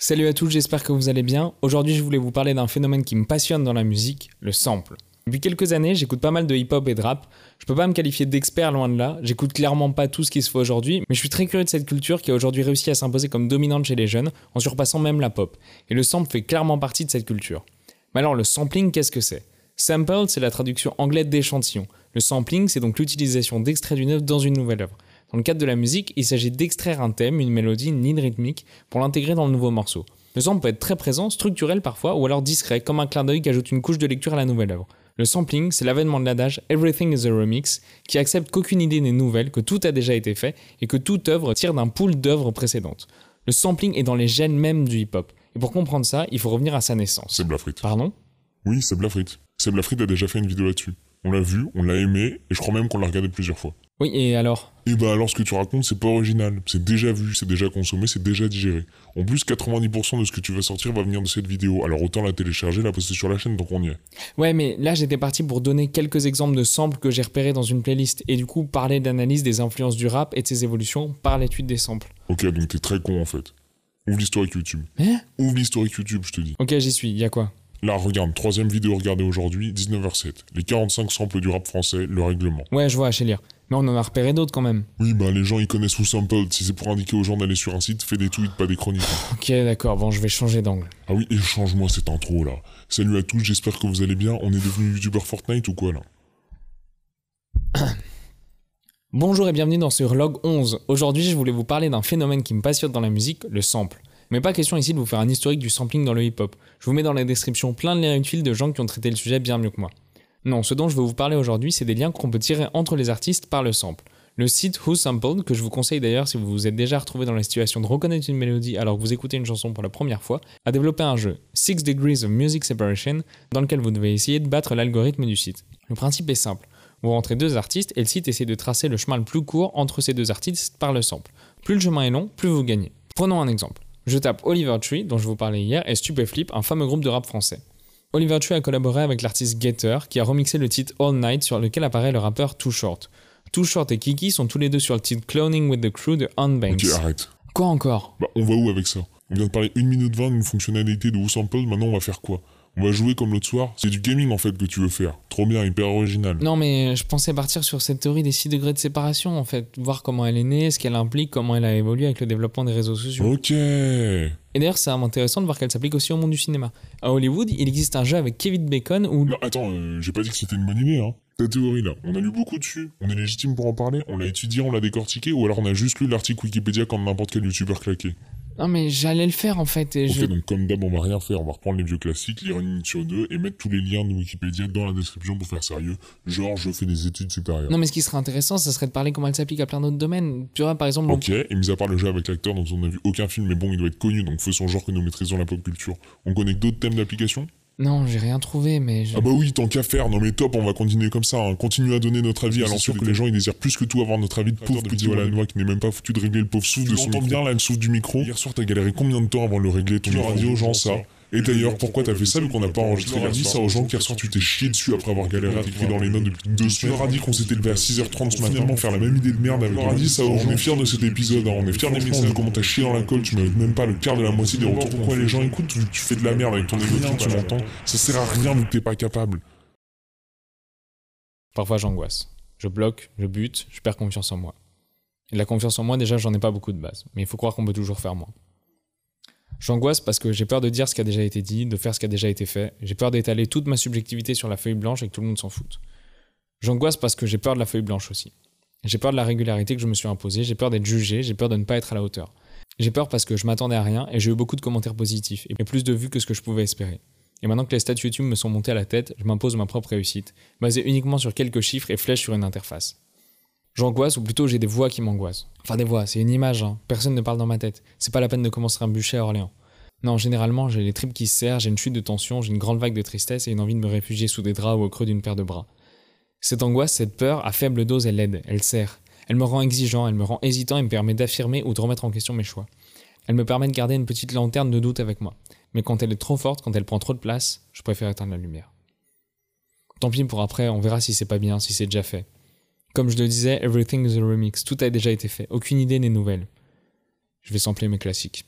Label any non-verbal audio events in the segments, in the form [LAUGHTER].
Salut à tous, j'espère que vous allez bien. Aujourd'hui, je voulais vous parler d'un phénomène qui me passionne dans la musique, le sample. Depuis quelques années, j'écoute pas mal de hip-hop et de rap. Je peux pas me qualifier d'expert loin de là. J'écoute clairement pas tout ce qui se fait aujourd'hui, mais je suis très curieux de cette culture qui a aujourd'hui réussi à s'imposer comme dominante chez les jeunes, en surpassant même la pop. Et le sample fait clairement partie de cette culture. Mais alors, le sampling, qu'est-ce que c'est? Sample, c'est la traduction anglaise d'échantillon. Le sampling, c'est donc l'utilisation d'extraits d'une œuvre dans une nouvelle œuvre. Dans le cadre de la musique, il s'agit d'extraire un thème, une mélodie, une ligne rythmique pour l'intégrer dans le nouveau morceau. Le sample peut être très présent, structurel parfois, ou alors discret, comme un clin d'œil qui ajoute une couche de lecture à la nouvelle œuvre. Le sampling, c'est l'avènement de l'adage Everything is a remix, qui accepte qu'aucune idée n'est nouvelle, que tout a déjà été fait, et que toute œuvre tire d'un pool d'œuvres précédentes. Le sampling est dans les gènes même du hip-hop. Et pour comprendre ça, il faut revenir à sa naissance. C'est Blafrit. Pardon? Oui, c'est Blafrit. C'est Blafrit a déjà fait une vidéo là-dessus. On l'a vu, on l'a aimé, et je crois même qu'on l'a regardé plusieurs fois. Oui, et alors? Et bah alors ce que tu racontes, c'est pas original. C'est déjà vu, c'est déjà consommé, c'est déjà digéré. En plus, 90% de ce que tu vas sortir va venir de cette vidéo. Alors autant la télécharger, la poster sur la chaîne tant qu'on y est. Ouais, mais là j'étais parti pour donner quelques exemples de samples que j'ai repérés dans une playlist, et du coup parler d'analyse des influences du rap et de ses évolutions par l'étude des samples. Ok, donc t'es très con en fait. Ouvre l'historique YouTube. Hein? Ouvre l'historique YouTube, je te dis. Ok, j'y suis, y a quoi? Là, regarde, troisième vidéo regardée aujourd'hui, 19h07. Les 45 samples du rap français, le règlement. Ouais, je vois, chez lire. Mais on en a repéré d'autres quand même. Oui, bah les gens ils connaissent sous sampled. Si c'est pour indiquer aux gens d'aller sur un site, fais des tweets, pas des chroniques. [LAUGHS] Ok, d'accord, bon, je vais changer d'angle. Ah oui, et change-moi cette intro là. Salut à tous, j'espère que vous allez bien. On est devenu youtubeur Fortnite ou quoi là? [COUGHS] Bonjour et bienvenue dans ce log 11. Aujourd'hui, je voulais vous parler d'un phénomène qui me passionne dans la musique, le sample. Mais pas question ici de vous faire un historique du sampling dans le hip-hop. Je vous mets dans la description plein de liens utiles de gens qui ont traité le sujet bien mieux que moi. Non, ce dont je veux vous parler aujourd'hui, c'est des liens qu'on peut tirer entre les artistes par le sample. Le site Who Sampled, que je vous conseille d'ailleurs si vous vous êtes déjà retrouvé dans la situation de reconnaître une mélodie alors que vous écoutez une chanson pour la première fois, a développé un jeu, 6 Degrees of Music Separation, dans lequel vous devez essayer de battre l'algorithme du site. Le principe est simple. Vous rentrez deux artistes et le site essaie de tracer le chemin le plus court entre ces deux artistes par le sample. Plus le chemin est long, plus vous gagnez. Prenons un exemple. Je tape Oliver Tree, dont je vous parlais hier, et Stupeflip, un fameux groupe de rap français. Oliver Tree a collaboré avec l'artiste Gator, qui a remixé le titre All Night sur lequel apparaît le rappeur Too Short. Too Short et Kiki sont tous les deux sur le titre Cloning with the Crew de Unbanks. Ok, arrête. Quoi encore? Bah on va où avec ça? On vient de parler 1 minute 20 d'une fonctionnalité de Who Sampled, maintenant on va faire quoi? On va jouer comme l'autre soir C'est du gaming en fait que tu veux faire. Trop bien, hyper original. Non mais je pensais partir sur cette théorie des 6 degrés de séparation en fait, voir comment elle est née, ce qu'elle implique, comment elle a évolué avec le développement des réseaux sociaux. Ok Et d'ailleurs c'est intéressant de voir qu'elle s'applique aussi au monde du cinéma. À Hollywood, il existe un jeu avec Kevin Bacon où... Non, attends, euh, j'ai pas dit que c'était une bonne idée, hein. Ta théorie là, on a lu beaucoup dessus. On est légitime pour en parler On l'a étudié, on l'a décortiqué Ou alors on a juste lu l'article Wikipédia comme n'importe quel youtubeur claqué Non mais j'allais le faire en fait et Ok, je... donc comme d'hab, on va rien faire. On va reprendre les vieux classiques, lire une minute sur deux et mettre tous les liens de Wikipédia dans la description pour faire sérieux. Genre, je fais des études supérieures. Non mais ce qui serait intéressant, ça serait de parler comment elle s'applique à plein d'autres domaines. Tu vois par exemple... Ok, et mis à part le jeu avec l'acteur dont on n'a vu aucun film, mais bon, il doit être connu, donc faisons genre que nous maîtrisons la pop culture. On connaît d'autres thèmes d'application? Non, j'ai rien trouvé mais... Je... Ah bah oui, tant qu'à faire, non mais top, on va continuer comme ça, hein. continue à donner notre avis, sûr sûr que les gens. Ils désirent plus que tout avoir notre avis de pauvre petit Valanois qui n'est même pas foutu de régler le pauvre souffle de son micro. bien là le souffle du micro Hier soir t'as galéré combien de temps avant de le régler ton aux gens ça et d'ailleurs, pourquoi t'as fait ça vu qu'on n'a pas enregistré hier ça aux gens qu'hier soir tu t'es chié dessus après avoir galéré à t'écrire dans les notes depuis deux semaines. Leur as dit qu'on s'était levé à 6h30 ce matin pour faire la même idée de merde avec leur dit ça aux gens. On est fiers de cet épisode, hein. on est fiers des messages de comment t'as chié dans la colle, tu mérites même pas le quart de la moitié des retours. Pourquoi les gens écoutent tu, tu fais de la merde avec ton égo tu m'entends Ça sert à rien vu que t'es pas capable. Parfois j'angoisse. Je bloque, je bute, je perds confiance en moi. Et la confiance en moi, déjà, j'en ai pas beaucoup de base. Mais il faut croire qu'on peut toujours faire moins. J'angoisse parce que j'ai peur de dire ce qui a déjà été dit, de faire ce qui a déjà été fait. J'ai peur d'étaler toute ma subjectivité sur la feuille blanche et que tout le monde s'en foute. J'angoisse parce que j'ai peur de la feuille blanche aussi. J'ai peur de la régularité que je me suis imposée, j'ai peur d'être jugé, j'ai peur de ne pas être à la hauteur. J'ai peur parce que je m'attendais à rien et j'ai eu beaucoup de commentaires positifs et plus de vues que ce que je pouvais espérer. Et maintenant que les stats YouTube me sont montés à la tête, je m'impose ma propre réussite, basée uniquement sur quelques chiffres et flèches sur une interface. J'angoisse, ou plutôt j'ai des voix qui m'angoissent. Enfin des voix, c'est une image, hein. personne ne parle dans ma tête. C'est pas la peine de commencer un bûcher à Orléans. Non, généralement, j'ai les tripes qui se serrent, j'ai une chute de tension, j'ai une grande vague de tristesse et une envie de me réfugier sous des draps ou au creux d'une paire de bras. Cette angoisse, cette peur, à faible dose, elle aide, elle sert. Elle me rend exigeant, elle me rend hésitant et me permet d'affirmer ou de remettre en question mes choix. Elle me permet de garder une petite lanterne de doute avec moi. Mais quand elle est trop forte, quand elle prend trop de place, je préfère éteindre la lumière. Tant pis pour après, on verra si c'est pas bien, si c'est déjà fait. Comme je le disais, everything is a remix, tout a déjà été fait, aucune idée n'est nouvelle. Je vais sampler mes classiques.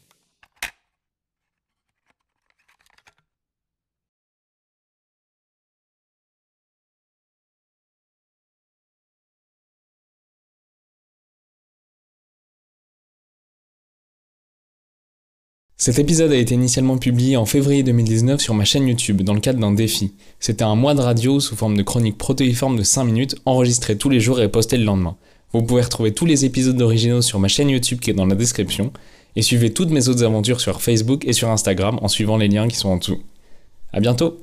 Cet épisode a été initialement publié en février 2019 sur ma chaîne YouTube dans le cadre d'un défi. C'était un mois de radio sous forme de chronique protéiforme de 5 minutes enregistrée tous les jours et postée le lendemain. Vous pouvez retrouver tous les épisodes originaux sur ma chaîne YouTube qui est dans la description et suivez toutes mes autres aventures sur Facebook et sur Instagram en suivant les liens qui sont en dessous. A bientôt